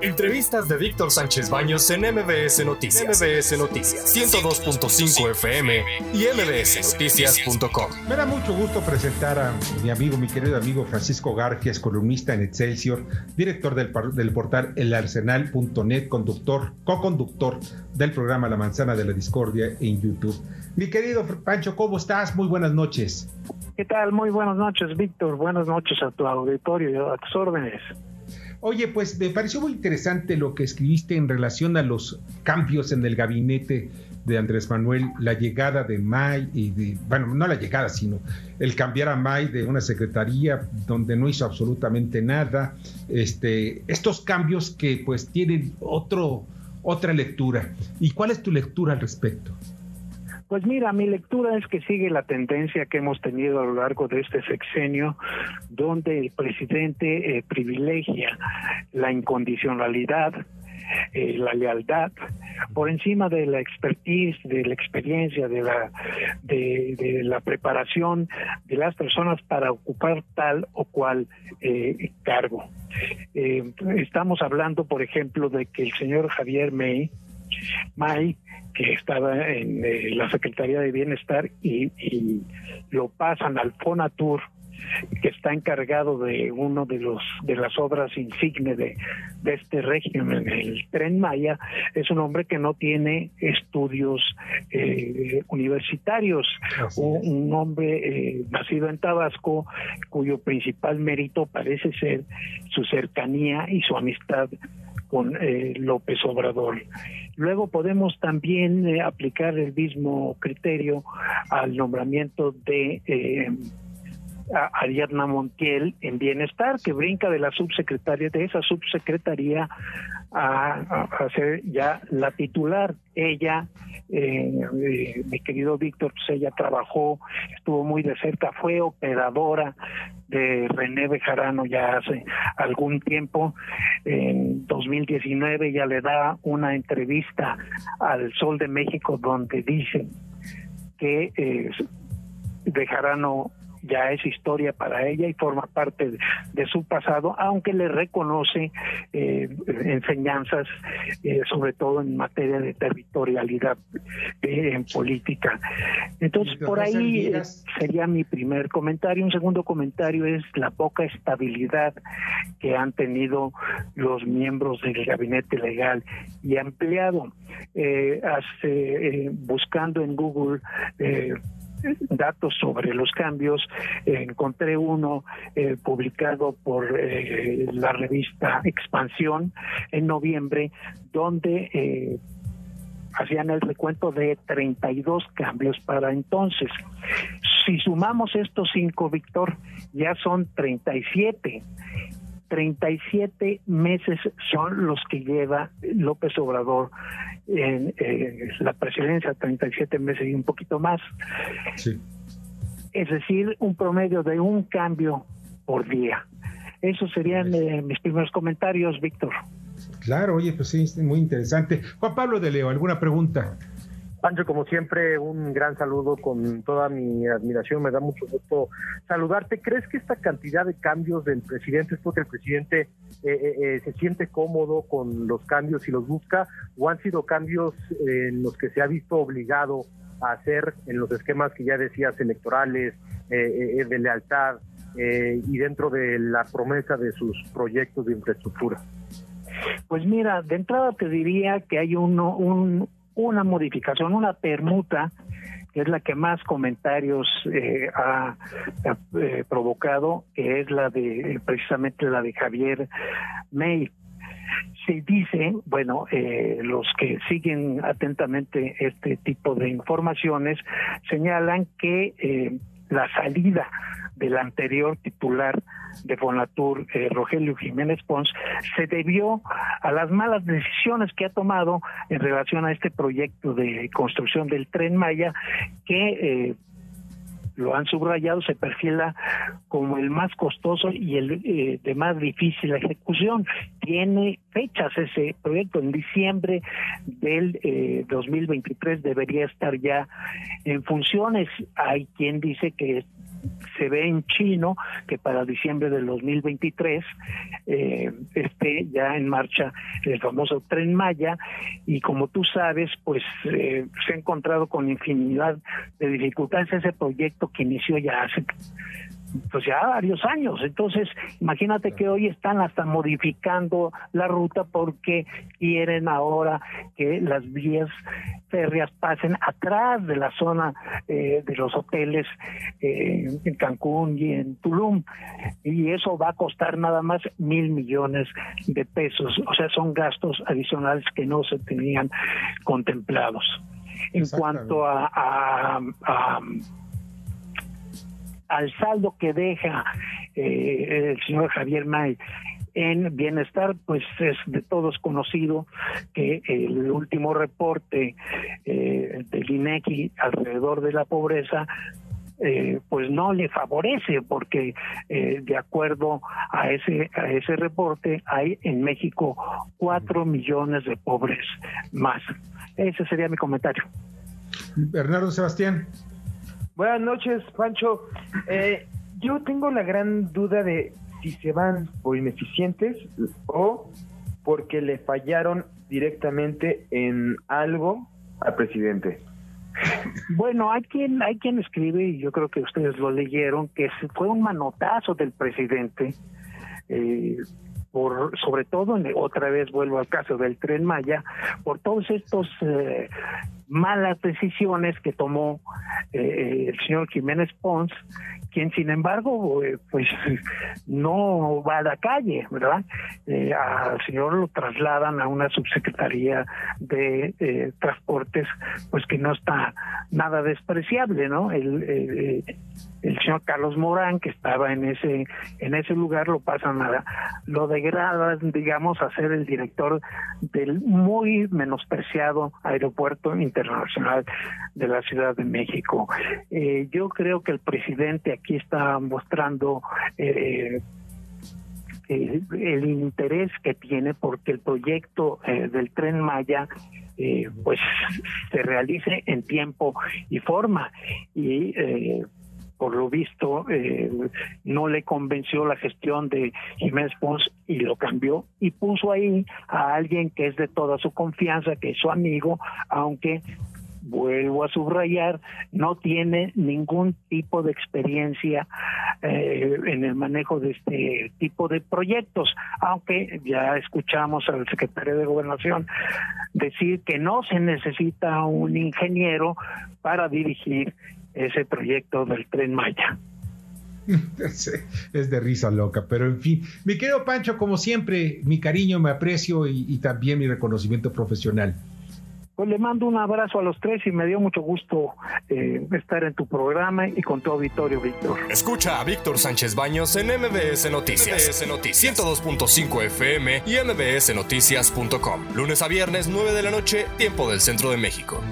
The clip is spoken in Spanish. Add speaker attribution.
Speaker 1: Entrevistas de Víctor Sánchez Baños en MBS Noticias. MBS Noticias 102.5 FM y mbsnoticias.com.
Speaker 2: Me da mucho gusto presentar a mi amigo, mi querido amigo Francisco Garfias, columnista en Excelsior, director del, del portal elarsenal.net, conductor, co-conductor del programa La Manzana de la Discordia en YouTube. Mi querido Pancho, ¿cómo estás? Muy buenas noches.
Speaker 3: ¿Qué tal? Muy buenas noches, Víctor. Buenas noches a tu auditorio y a tus órdenes.
Speaker 2: Oye, pues me pareció muy interesante lo que escribiste en relación a los cambios en el gabinete de Andrés Manuel, la llegada de May y de, bueno, no la llegada, sino el cambiar a May de una secretaría donde no hizo absolutamente nada, este, estos cambios que pues tienen otro, otra lectura. ¿Y cuál es tu lectura al respecto?
Speaker 3: Pues mira, mi lectura es que sigue la tendencia que hemos tenido a lo largo de este sexenio, donde el presidente eh, privilegia la incondicionalidad, eh, la lealtad por encima de la expertise, de la experiencia, de la de, la preparación de las personas para ocupar tal o cual eh, cargo. estamos hablando, por ejemplo, de que el señor Javier May May, que estaba en eh, la Secretaría de Bienestar, y, lo pasan al Fonatur, que está encargado de uno de los de las obras insignes de, este régimen, el Tren Maya, es un hombre que no tiene estudios eh, universitarios, un, hombre eh, nacido en Tabasco, cuyo principal mérito parece ser su cercanía y su amistad con López Obrador. Luego podemos también eh, aplicar el mismo criterio al nombramiento de eh, Ariadna Montiel en Bienestar, que brinca de la subsecretaria, de esa subsecretaría a, a ser ya la titular. Ella, eh, mi querido Víctor, pues ella trabajó, estuvo muy de cerca, fue operadora de René Bejarano ya hace algún tiempo. En 2019 ella le da una entrevista al Sol de México donde dice que eh, Bejarano ya es historia para ella y forma parte de, su pasado, aunque le reconoce eh, enseñanzas, eh, sobre todo en materia de territorialidad eh, en política. Entonces, por ahí sería mi primer comentario. Un segundo comentario es la poca estabilidad que han tenido los miembros del gabinete legal y ampliado. hace, buscando en Google datos sobre los cambios. encontré uno eh, publicado por eh, la revista Expansión en noviembre, donde eh, hacían el recuento de 32 cambios para entonces. Si sumamos estos cinco, Víctor, ya son 37. 37 meses son los que lleva López Obrador en eh, la presidencia, 37 meses y un poquito más. Es decir, un promedio de un cambio por día. Esos serían eh, mis primeros comentarios, Víctor.
Speaker 2: Claro, oye, pues sí, muy interesante. Juan Pablo de Leo, ¿alguna pregunta?
Speaker 4: Pancho, como siempre, un gran saludo con toda mi admiración. Me da mucho gusto saludarte. ¿Crees que esta cantidad de cambios del presidente es porque el presidente eh, eh, eh, se siente cómodo con los cambios y los busca? ¿O han sido cambios en los que se ha visto obligado a hacer en los esquemas que ya decías electorales, de lealtad y dentro de la promesa de sus proyectos de infraestructura?
Speaker 3: Pues mira, de entrada te diría que hay uno, un, una modificación, una permuta, que es la que más comentarios eh, ha, eh, provocado, que es la de precisamente la de Javier May. Se dice, bueno, eh, los que siguen atentamente este tipo de informaciones señalan que la salida del anterior titular de Fonatur, eh, Rogelio Jiménez Pons, se debió a las malas decisiones que ha tomado en relación a este proyecto de construcción del tren Maya, que eh, lo han subrayado, se perfila como el más costoso y el eh, de más difícil ejecución. Tiene fechas ese proyecto. En diciembre del 2023 debería estar ya en funciones. Hay quien dice que se ve en chino que para diciembre del 2023 eh, esté ya en marcha el famoso tren Maya y como tú sabes pues eh, se ha encontrado con infinidad de dificultades. Ese proyecto que inició ya hace pues ya varios años. Entonces, imagínate que hoy están hasta modificando la ruta porque quieren ahora que las vías férreas pasen atrás de la zona eh, de los hoteles eh, en Cancún y en Tulum. Y eso va a costar nada más mil millones de pesos. O sea, son gastos adicionales que no se tenían contemplados. En cuanto a al saldo que deja eh, el señor Javier May en bienestar, pues es de todos conocido que el último reporte eh, del INEGI alrededor de la pobreza eh, pues no le favorece porque de acuerdo a ese a ese reporte hay en México cuatro millones de pobres más. Ese sería mi comentario.
Speaker 2: Bernardo Sebastián
Speaker 5: Buenas noches, Pancho. Eh, yo tengo la gran duda de si se van por ineficientes o porque le fallaron directamente en algo al presidente.
Speaker 3: Bueno, hay quien hay quien escribe y yo creo que ustedes lo leyeron que fue un manotazo del presidente eh, por sobre todo otra vez vuelvo al caso del tren Maya por todos estos eh, malas decisiones que tomó eh, el señor Jiménez Pons, quien sin embargo eh, pues no va a la calle, ¿verdad? Eh, al señor lo trasladan a una subsecretaría de transportes, pues que no está nada despreciable, ¿no? El, el señor Carlos Morán que estaba en ese en ese lugar lo pasan a lo degradan digamos a ser el director del muy menospreciado aeropuerto internacional de la Ciudad de México. Eh, yo creo que el presidente aquí está mostrando eh, el, interés que tiene porque el proyecto eh, del tren Maya pues se realice en tiempo y forma. Y por lo visto eh, no le convenció la gestión de Jiménez Pons y lo cambió y puso ahí a alguien que es de toda su confianza, que es su amigo, aunque vuelvo a subrayar, no tiene ningún tipo de experiencia eh, en el manejo de este tipo de proyectos, aunque ya escuchamos al secretario de Gobernación decir que no se necesita un ingeniero para dirigir ese proyecto del tren Maya.
Speaker 2: es de risa loca, pero en fin, mi querido Pancho, como siempre, mi cariño, me aprecio y, también mi reconocimiento profesional.
Speaker 3: Pues le mando un abrazo a los tres y me dio mucho gusto eh, estar en tu programa y con tu auditorio, Víctor.
Speaker 1: Escucha a Víctor Sánchez Baños en MBS Noticias. MBS Noticias 102.5 FM y MBSNoticias.com. Lunes a viernes, 9 de la noche, tiempo del centro de México.